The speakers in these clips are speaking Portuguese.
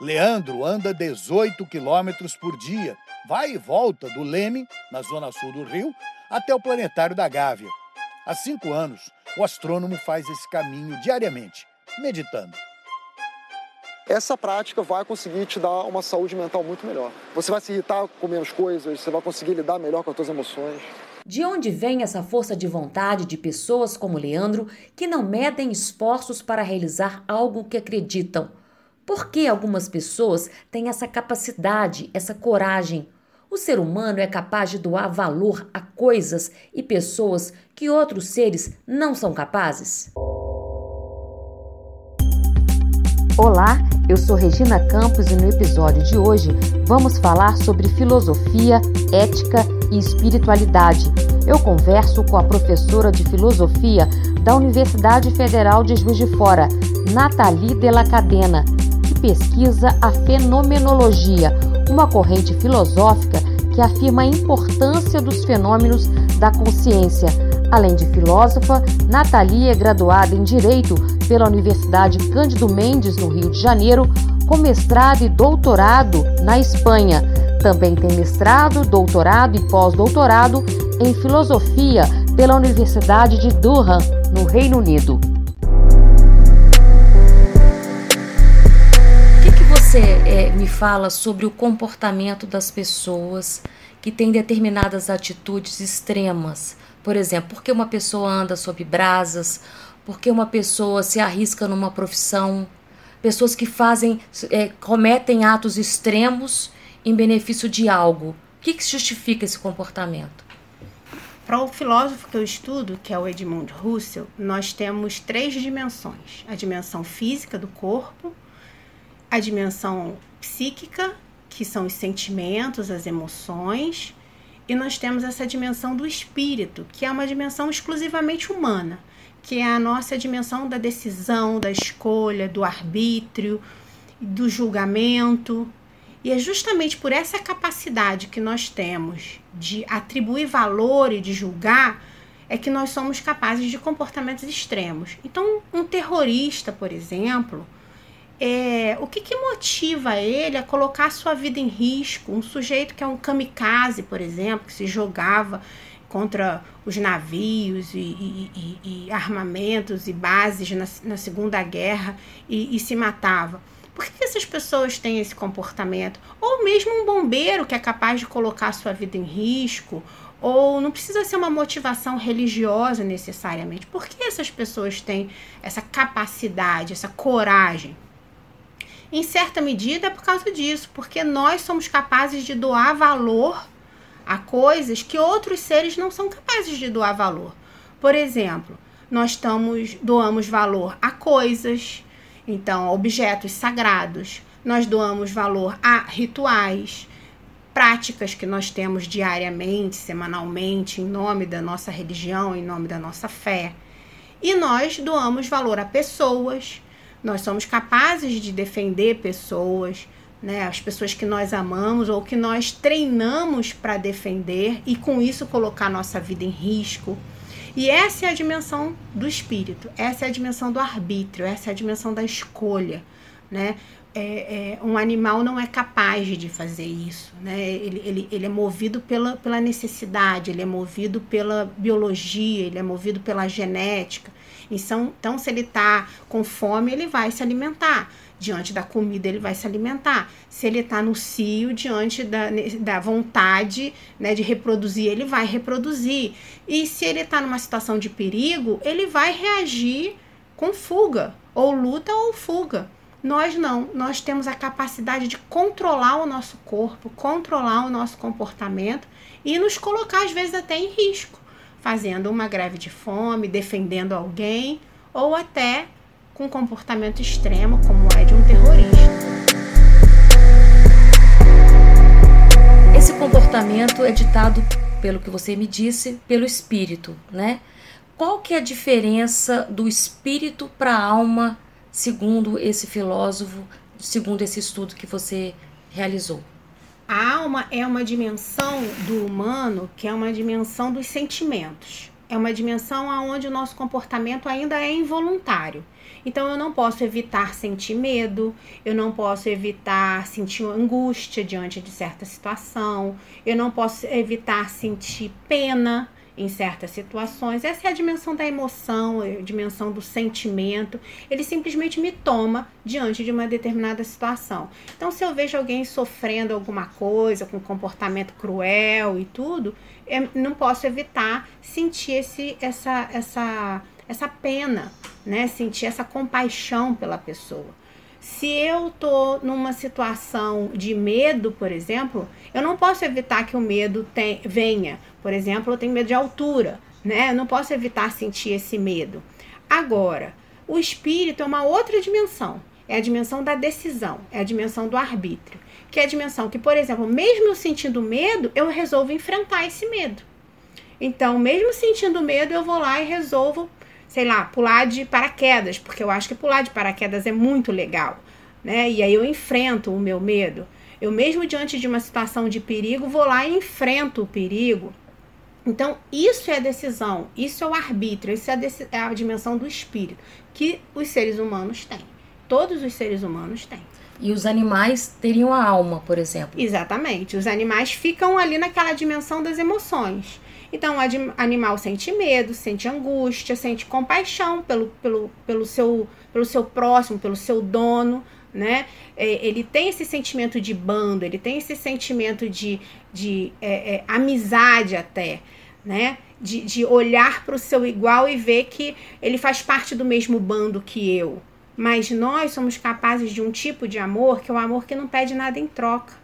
Leandro anda 18 quilômetros por dia, vai e volta do Leme, na zona sul do Rio, até o planetário da Gávea. Há cinco anos, o astrônomo faz esse caminho diariamente, meditando. Essa prática vai conseguir te dar uma saúde mental muito melhor. Você vai se irritar com menos coisas, você vai conseguir lidar melhor com as suas emoções. De onde vem essa força de vontade de pessoas como Leandro que não medem esforços para realizar algo que acreditam? Por que algumas pessoas têm essa capacidade, essa coragem? O ser humano é capaz de doar valor a coisas e pessoas que outros seres não são capazes? Olá, eu sou Regina Campos e no episódio de hoje vamos falar sobre filosofia, ética e espiritualidade. Eu converso com a professora de filosofia da Universidade Federal de Juiz de Fora, Nathalie Della Cadena, que pesquisa a fenomenologia, uma corrente filosófica que afirma a importância dos fenômenos da consciência. Além de filósofa, Nathalie é graduada em Direito pela Universidade Cândido Mendes, no Rio de Janeiro, com mestrado e doutorado na Espanha. Também tem mestrado, doutorado e pós-doutorado em Filosofia pela Universidade de Durham, no Reino Unido. Fala sobre o comportamento das pessoas que têm determinadas atitudes extremas? Por exemplo, por que uma pessoa anda sob brasas porque uma pessoa se arrisca numa profissão, pessoas que fazem, é, cometem atos extremos em benefício de algo. O que, que justifica esse comportamento? Para o filósofo que eu estudo, que é o Edmund Husserl, nós temos três dimensões: a dimensão física do corpo, a dimensão psíquica, que são os sentimentos, as emoções, e nós temos essa dimensão do espírito, que é uma dimensão exclusivamente humana que é a nossa dimensão da decisão, da escolha, do arbítrio, do julgamento. E é justamente por essa capacidade que nós temos de atribuir valor e de julgar é que nós somos capazes de comportamentos extremos. Então, um terrorista, por exemplo, é, o que, que motiva ele a colocar a sua vida em risco? Um sujeito que é um kamikaze, por exemplo, que se jogava contra os navios e, e, e, e armamentos e bases na, na Segunda Guerra e, se matava. Por que essas pessoas têm esse comportamento? Ou mesmo um bombeiro que é capaz de colocar a sua vida em risco, ou não precisa ser uma motivação religiosa necessariamente. Por que essas pessoas têm essa capacidade, essa coragem? Em certa medida é por causa disso, porque nós somos capazes de doar valor a coisas que outros seres não são capazes de doar valor. Por exemplo, nós estamos, doamos valor a coisas, então objetos sagrados, nós doamos valor a rituais, práticas que nós temos diariamente, semanalmente, em nome da nossa religião, em nome da nossa fé. E nós doamos valor a pessoas, nós somos capazes de defender pessoas, né, as pessoas que nós amamos ou que nós treinamos para defender e com isso colocar nossa vida em risco. E essa é a dimensão do espírito, essa é a dimensão do arbítrio, essa é a dimensão da escolha, né? É, é, um animal não é capaz de fazer isso, né? Ele, ele, ele é movido pela, pela necessidade, ele é movido pela biologia, ele é movido pela genética. Então, então se ele está com fome, ele vai se alimentar diante da comida ele vai se alimentar. Se ele está no cio, diante da, da vontade né, de reproduzir, ele vai reproduzir. E se ele está numa situação de perigo, ele vai reagir com fuga, ou luta ou fuga. Nós não, nós temos a capacidade de controlar o nosso corpo, controlar o nosso comportamento e nos colocar, às vezes, até em risco, fazendo uma greve de fome, defendendo alguém ou até com comportamento extremo, como é de um terrorista. Esse comportamento é ditado, pelo que você me disse, pelo espírito, né? Qual que é a diferença do espírito para a alma, segundo esse filósofo, segundo esse estudo que você realizou? A alma é uma dimensão do humano que é uma dimensão dos sentimentos. é uma dimensão onde o nosso comportamento ainda é involuntário. Então eu não posso evitar sentir medo, eu não posso evitar sentir angústia diante de certa situação, eu não posso evitar sentir pena em certas situações. Essa é a dimensão da emoção, a dimensão do sentimento. Ele simplesmente me toma diante de uma determinada situação. Então, se eu vejo alguém sofrendo alguma coisa, com comportamento cruel e tudo, eu não posso evitar sentir esse, essa, essa, essa pena, né? Sentir essa compaixão pela pessoa. Se eu tô numa situação de medo, por exemplo, eu não posso evitar que o medo tem, venha. Por exemplo, eu tenho medo de altura, né? Eu não posso evitar sentir esse medo. Agora, o espírito é uma outra dimensão. É a dimensão da decisão, é a dimensão do arbítrio. Que é a dimensão que, por exemplo, mesmo eu sentindo medo, eu resolvo enfrentar esse medo. Então, mesmo sentindo medo, eu vou lá e resolvo sei lá, pular de paraquedas, porque eu acho que pular de paraquedas é muito legal, né? E aí eu enfrento o meu medo. Eu mesmo diante de uma situação de perigo, vou lá e enfrento o perigo. Então, isso é decisão, isso é o arbítrio, isso é a, é a dimensão do espírito que os seres humanos têm. Todos os seres humanos têm. E os animais teriam a alma, por exemplo. Exatamente. Os animais ficam ali naquela dimensão das emoções. Então, o animal sente medo, sente angústia, sente compaixão pelo, pelo, pelo, seu, pelo seu próximo, pelo seu dono, né? É, ele tem esse sentimento de bando, ele tem esse sentimento de, de é, é, amizade até, né? De, de olhar para o seu igual e ver que ele faz parte do mesmo bando que eu. Mas nós somos capazes de um tipo de amor que é o um amor que não pede nada em troca,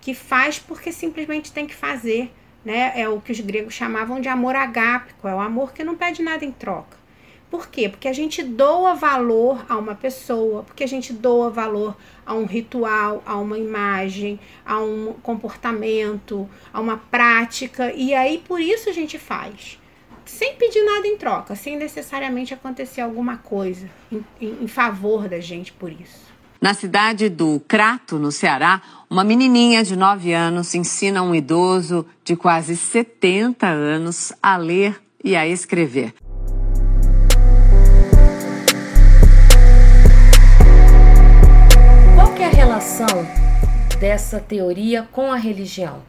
que faz porque simplesmente tem que fazer né? É o que os gregos chamavam de amor agápico, é o amor que não pede nada em troca. Por quê? Porque a gente doa valor a uma pessoa, porque a gente doa valor a um ritual, a uma imagem, a um comportamento, a uma prática, e aí por isso a gente faz. Sem pedir nada em troca, sem necessariamente acontecer alguma coisa em, em, em favor da gente por isso. Na cidade do Crato, no Ceará, uma menininha de 9 anos ensina um idoso de quase 70 anos a ler e a escrever. Qual é a relação dessa teoria com a religião?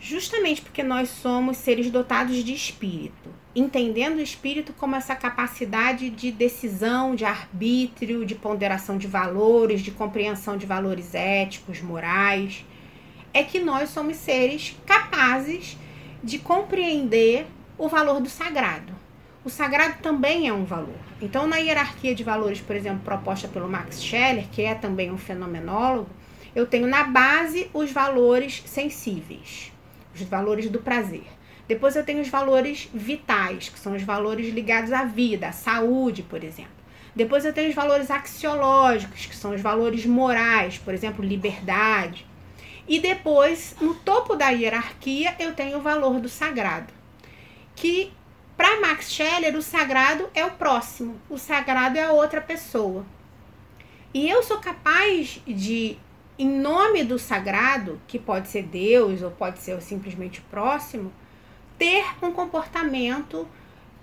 Justamente porque nós somos seres dotados de espírito entendendo o espírito como essa capacidade de decisão, de arbítrio, de ponderação de valores, de compreensão de valores éticos, morais, é que nós somos seres capazes de compreender o valor do sagrado. O sagrado também é um valor. Então, na hierarquia de valores, por exemplo, proposta pelo Max Scheller, que é também um fenomenólogo, eu tenho na base os valores sensíveis, os valores do prazer. Depois eu tenho os valores vitais, que são os valores ligados à vida, à saúde, por exemplo. Depois eu tenho os valores axiológicos, que são os valores morais, por exemplo, liberdade. E depois, no topo da hierarquia, eu tenho o valor do sagrado, que para Max Scheller, o sagrado é o próximo, o sagrado é a outra pessoa. E eu sou capaz de, em nome do sagrado, que pode ser Deus ou pode ser simplesmente o próximo, ter um comportamento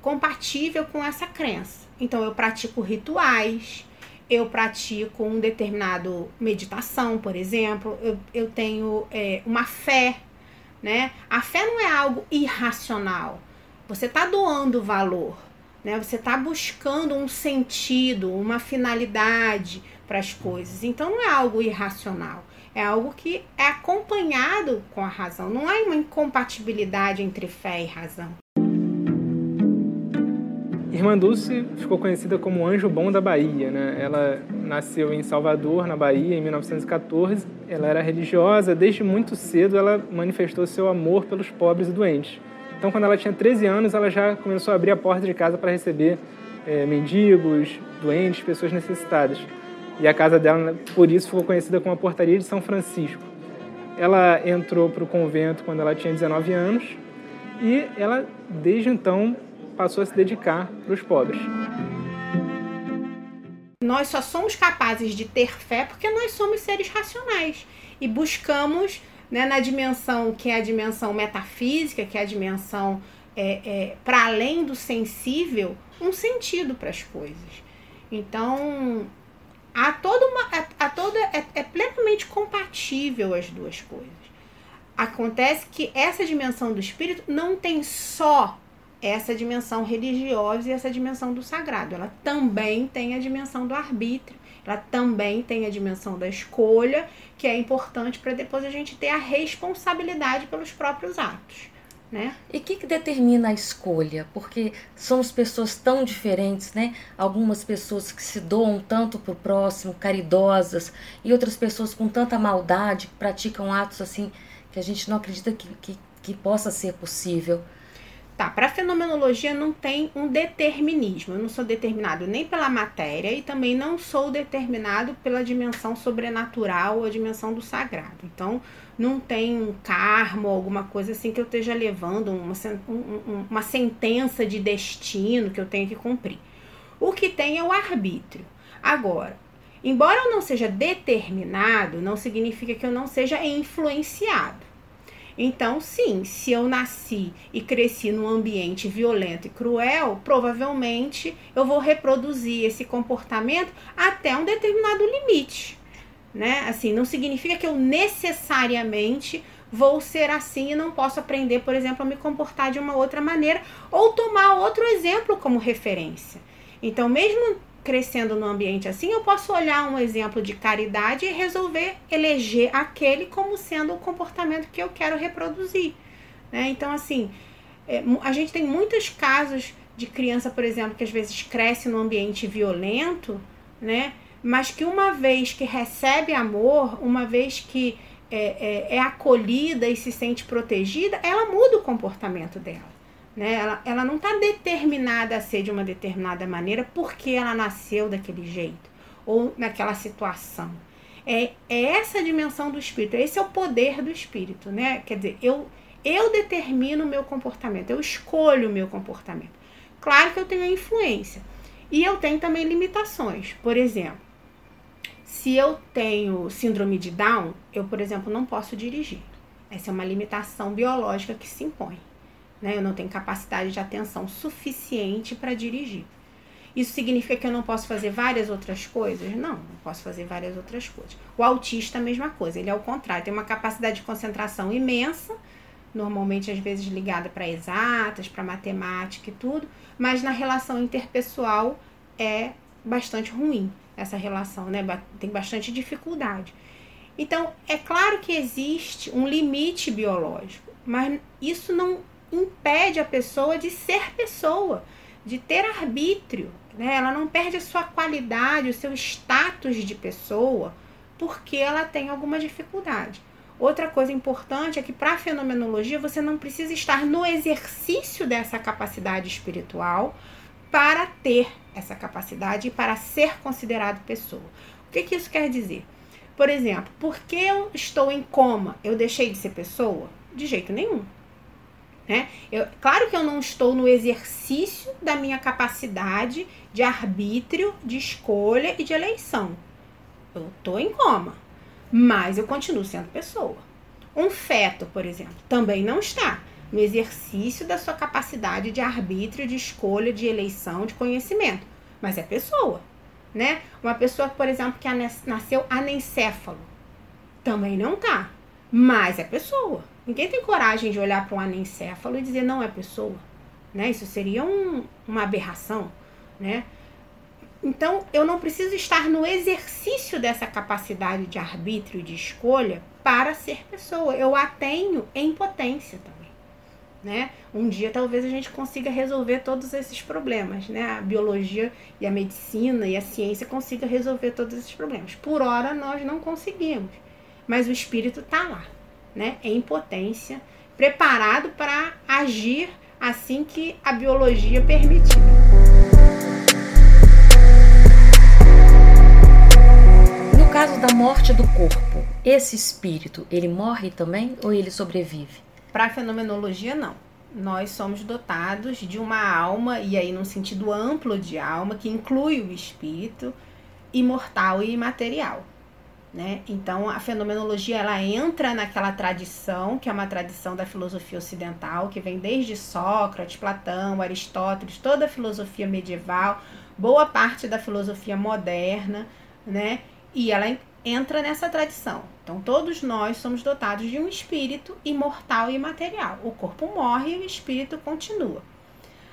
compatível com essa crença. Então, eu pratico rituais, eu pratico um determinado meditação, por exemplo, eu, eu tenho é, uma fé, né? A fé não é algo irracional. Você está doando valor, né? Você está buscando um sentido, uma finalidade para as coisas. Então, não é algo irracional. É algo que é acompanhado com a razão. Não há uma incompatibilidade entre fé e razão. Irmã Dulce ficou conhecida como Anjo Bom da Bahia. Né? Ela nasceu em Salvador, na Bahia, em 1914. Ela era religiosa. Desde muito cedo, ela manifestou seu amor pelos pobres e doentes. Então, quando ela tinha 13 anos, ela já começou a abrir a porta de casa para receber é, mendigos, doentes, pessoas necessitadas. E a casa dela, por isso, ficou conhecida como a Portaria de São Francisco. Ela entrou para o convento quando ela tinha 19 anos e ela, desde então, passou a se dedicar para os pobres. Nós só somos capazes de ter fé porque nós somos seres racionais e buscamos né, na dimensão que é a dimensão metafísica, que é a dimensão é, é, para além do sensível, um sentido para as coisas. Então, há toda uma. Há, toda, é, é plenamente compatível as duas coisas. Acontece que essa dimensão do espírito não tem só essa dimensão religiosa e essa dimensão do sagrado. Ela também tem a dimensão do arbítrio, ela também tem a dimensão da escolha, que é importante para depois a gente ter a responsabilidade pelos próprios atos. Né? E o que, que determina a escolha? Porque somos pessoas tão diferentes, né? Algumas pessoas que se doam tanto para o próximo, caridosas, e outras pessoas com tanta maldade, que praticam atos assim que a gente não acredita que, que, que possa ser possível. Tá, para fenomenologia não tem um determinismo. Eu não sou determinado nem pela matéria e também não sou determinado pela dimensão sobrenatural ou a dimensão do sagrado. Então, não tem um karma alguma coisa assim que eu esteja levando uma, um, uma sentença de destino que eu tenho que cumprir. O que tem é o arbítrio. Agora, embora eu não seja determinado, não significa que eu não seja influenciado. Então, sim, se eu nasci e cresci num ambiente violento e cruel, provavelmente eu vou reproduzir esse comportamento até um determinado limite né? Assim, não significa que eu necessariamente vou ser assim e não posso aprender, por exemplo, a me comportar de uma outra maneira ou tomar outro exemplo como referência. Então, mesmo crescendo num ambiente assim, eu posso olhar um exemplo de caridade e resolver eleger aquele como sendo o comportamento que eu quero reproduzir. Né? Então, assim, é, a gente tem muitos casos de criança, por exemplo, que às vezes cresce num ambiente violento, né? Mas que uma vez que recebe amor, uma vez que é, é, é acolhida e se sente protegida, ela muda o comportamento dela. Né? Ela, ela não está determinada a ser de uma determinada maneira porque ela nasceu daquele jeito ou naquela situação. É, é essa dimensão do espírito, esse é o poder do espírito, né? Quer dizer, eu, eu determino o meu comportamento, eu escolho o meu comportamento. Claro que eu tenho a influência. E eu tenho também limitações. Por exemplo, se eu tenho síndrome de Down, eu, por exemplo, não posso dirigir. Essa é uma limitação biológica que se impõe. Né? Eu não tenho capacidade de atenção suficiente para dirigir. Isso significa que eu não posso fazer várias outras coisas? Não, não posso fazer várias outras coisas. O autista, a mesma coisa, ele é o contrário, tem uma capacidade de concentração imensa, normalmente às vezes ligada para exatas, para matemática e tudo, mas na relação interpessoal é bastante ruim essa relação, né? Tem bastante dificuldade. Então, é claro que existe um limite biológico, mas isso não impede a pessoa de ser pessoa, de ter arbítrio, né? Ela não perde a sua qualidade, o seu status de pessoa, porque ela tem alguma dificuldade. Outra coisa importante é que para a fenomenologia você não precisa estar no exercício dessa capacidade espiritual para ter essa capacidade e para ser considerado pessoa. O que, que isso quer dizer? Por exemplo, porque eu estou em coma, eu deixei de ser pessoa? De jeito nenhum. Né? Eu, claro que eu não estou no exercício da minha capacidade de arbítrio, de escolha e de eleição. Eu estou em coma, mas eu continuo sendo pessoa. Um feto, por exemplo, também não está no exercício da sua capacidade de arbítrio, de escolha, de eleição, de conhecimento. Mas é pessoa, né? Uma pessoa, por exemplo, que nasceu anencéfalo, também não tá. Mas é pessoa. Ninguém tem coragem de olhar para um anencéfalo e dizer não é pessoa, né? Isso seria um, uma aberração, né? Então, eu não preciso estar no exercício dessa capacidade de arbítrio, de escolha, para ser pessoa. Eu a tenho em potência também né? Um dia talvez a gente consiga resolver todos esses problemas, né? A biologia e a medicina e a ciência consiga resolver todos esses problemas. Por hora nós não conseguimos, mas o espírito está lá, né? Em potência, preparado para agir assim que a biologia permitir. No caso da morte do corpo, esse espírito, ele morre também ou ele sobrevive? Para a fenomenologia, não. Nós somos dotados de uma alma, e aí num sentido amplo de alma, que inclui o espírito, imortal e imaterial. Né? Então a fenomenologia ela entra naquela tradição que é uma tradição da filosofia ocidental que vem desde Sócrates, Platão, Aristóteles, toda a filosofia medieval, boa parte da filosofia moderna, né? E ela entra nessa tradição. Então todos nós somos dotados de um espírito imortal e imaterial. O corpo morre e o espírito continua.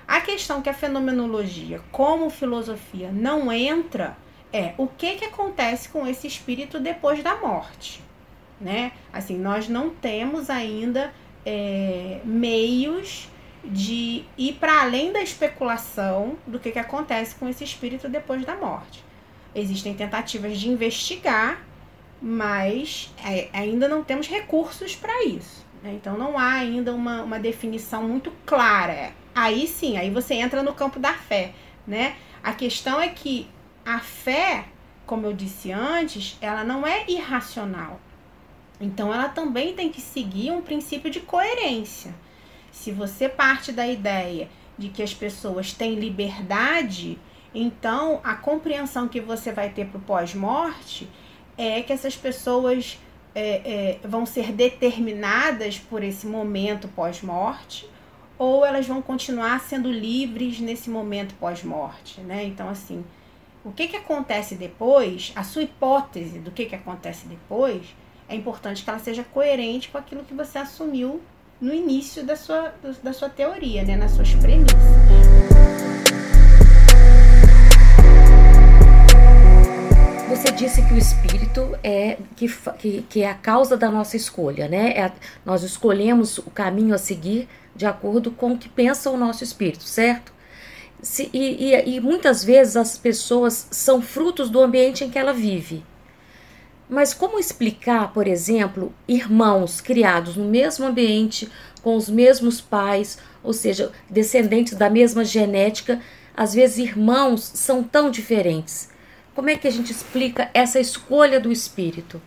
A questão que a fenomenologia, como filosofia, não entra é o que, que acontece com esse espírito depois da morte. Né? Assim, nós não temos ainda é, meios de ir para além da especulação do que, que acontece com esse espírito depois da morte. Existem tentativas de investigar, mas é, ainda não temos recursos para isso. Né? Então não há ainda uma, uma definição muito clara. Aí sim, aí você entra no campo da fé. Né? A questão é que a fé, como eu disse antes, ela não é irracional. Então ela também tem que seguir um princípio de coerência. Se você parte da ideia de que as pessoas têm liberdade, então a compreensão que você vai ter para o pós-morte é que essas pessoas é, é, vão ser determinadas por esse momento pós-morte ou elas vão continuar sendo livres nesse momento pós-morte, né? Então, assim, o que, que acontece depois, a sua hipótese do que, que acontece depois, é importante que ela seja coerente com aquilo que você assumiu no início da sua, da sua teoria, né? nas suas premissas. Espírito é que, que, que é a causa da nossa escolha, né? É nós escolhemos o caminho a seguir de acordo com o que pensa o nosso espírito, certo? Se, e, e, e muitas vezes as pessoas são frutos do ambiente em que ela vive. Mas como explicar, por exemplo, irmãos criados no mesmo ambiente, com os mesmos pais, ou seja, descendentes da mesma genética, às vezes irmãos são tão diferentes? Como é que a gente explica essa escolha do espírito?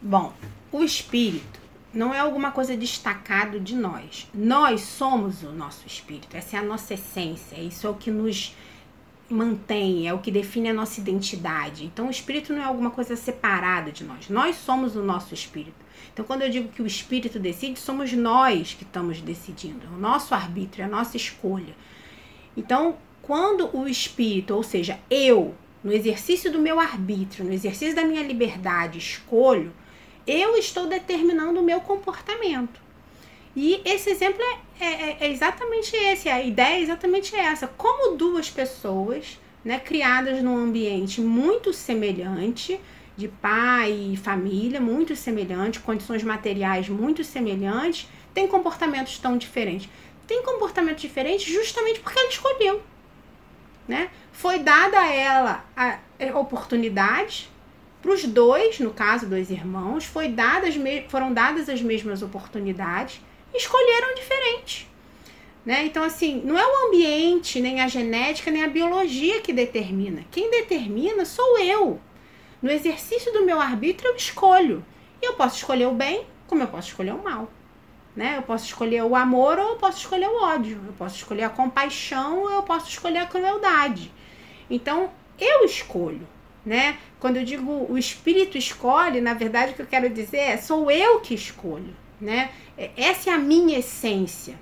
Bom, o espírito não é alguma coisa destacado de nós. Nós somos o nosso espírito, essa é a nossa essência, isso é o que nos mantém, é o que define a nossa identidade. Então, o espírito não é alguma coisa separada de nós. Nós somos o nosso espírito. Então, quando eu digo que o espírito decide, somos nós que estamos decidindo, o nosso arbítrio, a nossa escolha. Então, quando o espírito, ou seja, eu, no exercício do meu arbítrio, no exercício da minha liberdade, escolho, eu estou determinando o meu comportamento. E esse exemplo é, é, é, exatamente esse, a ideia é exatamente essa. Como duas pessoas, né, criadas num ambiente muito semelhante, de pai e família muito semelhante, condições materiais muito semelhantes, têm comportamentos tão diferentes. Tem comportamentos diferentes justamente porque ela escolheu. Né? Foi dada a ela a oportunidade para os dois, no caso, dois irmãos, foi dadas, foram dadas as mesmas oportunidades escolheram diferente. Né? Então, assim, não é o ambiente, nem a genética, nem a biologia que determina. Quem determina sou eu. No exercício do meu arbítrio, eu escolho. E eu posso escolher o bem, como eu posso escolher o mal. Né? Eu posso escolher o amor ou eu posso escolher o ódio. Eu posso escolher a compaixão ou eu posso escolher a crueldade. Então, eu escolho né? Quando eu digo o espírito escolhe, na verdade o que eu quero dizer é sou eu que escolho, né? É, essa é a minha essência.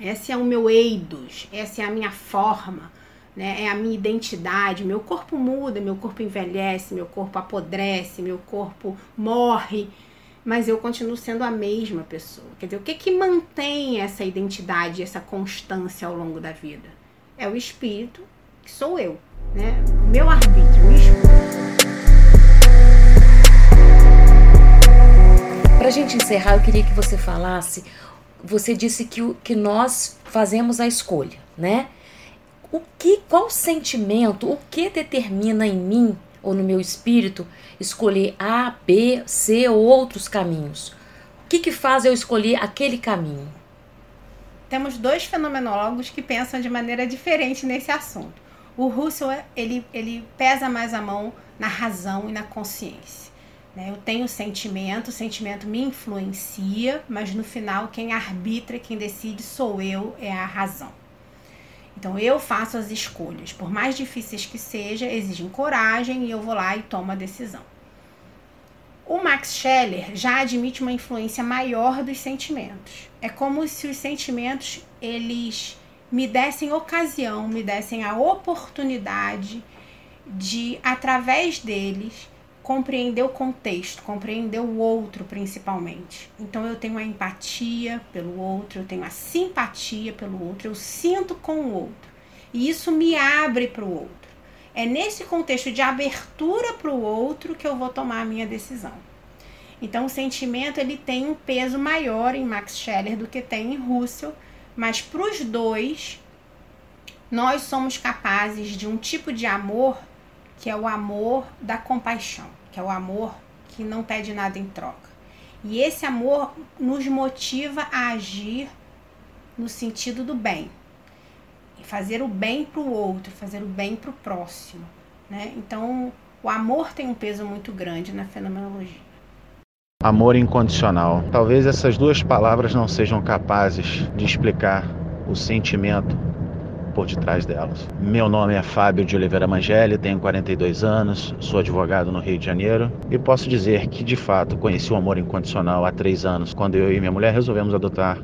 Esse é o meu eidos, essa é a minha forma, né? É a minha identidade. Meu corpo muda, meu corpo envelhece, meu corpo apodrece, meu corpo morre, mas eu continuo sendo a mesma pessoa. Quer dizer, o que que mantém essa identidade, essa constância ao longo da vida? É o espírito, que sou eu né? O meu arbítrio, me Para a gente encerrar, eu queria que você falasse. Você disse que, o, que nós fazemos a escolha, né? O que, qual sentimento, o que determina em mim ou no meu espírito escolher A, B, C ou outros caminhos? O que, que faz eu escolher aquele caminho? Temos dois fenomenólogos que pensam de maneira diferente nesse assunto. O Russell, ele, ele pesa mais a mão na razão e na consciência. Né? Eu tenho sentimento, o sentimento me influencia, mas no final quem arbitra, quem decide sou eu, é a razão. Então eu faço as escolhas, por mais difíceis que seja, exigem coragem e eu vou lá e tomo a decisão. Max Scheller já admite uma influência maior dos sentimentos. É como se os sentimentos eles me dessem ocasião, me dessem a oportunidade de, através deles, compreender o contexto, compreender o outro principalmente. Então eu tenho a empatia pelo outro, eu tenho a simpatia pelo outro, eu sinto com o outro. E isso me abre para o outro. É nesse contexto de abertura para o outro que eu vou tomar a minha decisão. Então o sentimento ele tem um peso maior em Max Scheller do que tem em Russell, mas para os dois nós somos capazes de um tipo de amor que é o amor da compaixão, que é o amor que não pede nada em troca. E esse amor nos motiva a agir no sentido do bem, fazer o bem para o outro, fazer o bem para o próximo. Né? Então, o amor tem um peso muito grande na fenomenologia. Amor incondicional. Talvez essas duas palavras não sejam capazes de explicar o sentimento por detrás delas. Meu nome é Fábio de Oliveira Mangeli, tenho 42 anos, sou advogado no Rio de Janeiro e posso dizer que de fato conheci o amor incondicional há três anos, quando eu e minha mulher resolvemos adotar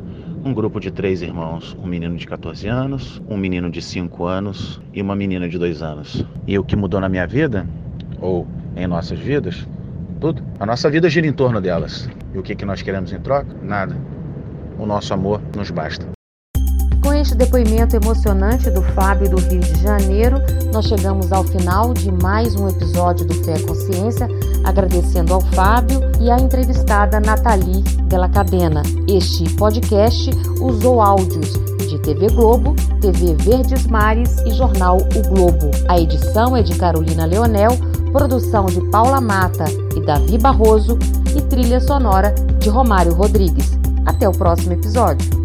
um grupo de três irmãos, um menino de 14 anos, um menino de 5 anos e uma menina de 2 anos. E o que mudou na minha vida, ou em nossas vidas, tudo. A nossa vida gira em torno delas. E o que, que nós queremos em troca? Nada. O nosso amor nos basta. Este depoimento emocionante do Fábio do Rio de Janeiro, nós chegamos ao final de mais um episódio do Fé Consciência, agradecendo ao Fábio e à entrevistada Nathalie Della Cadena. Este podcast usou áudios de TV Globo, TV Verdes Mares e jornal O Globo. A edição é de Carolina Leonel produção de Paula Mata e Davi Barroso e trilha sonora de Romário Rodrigues. Até o próximo episódio.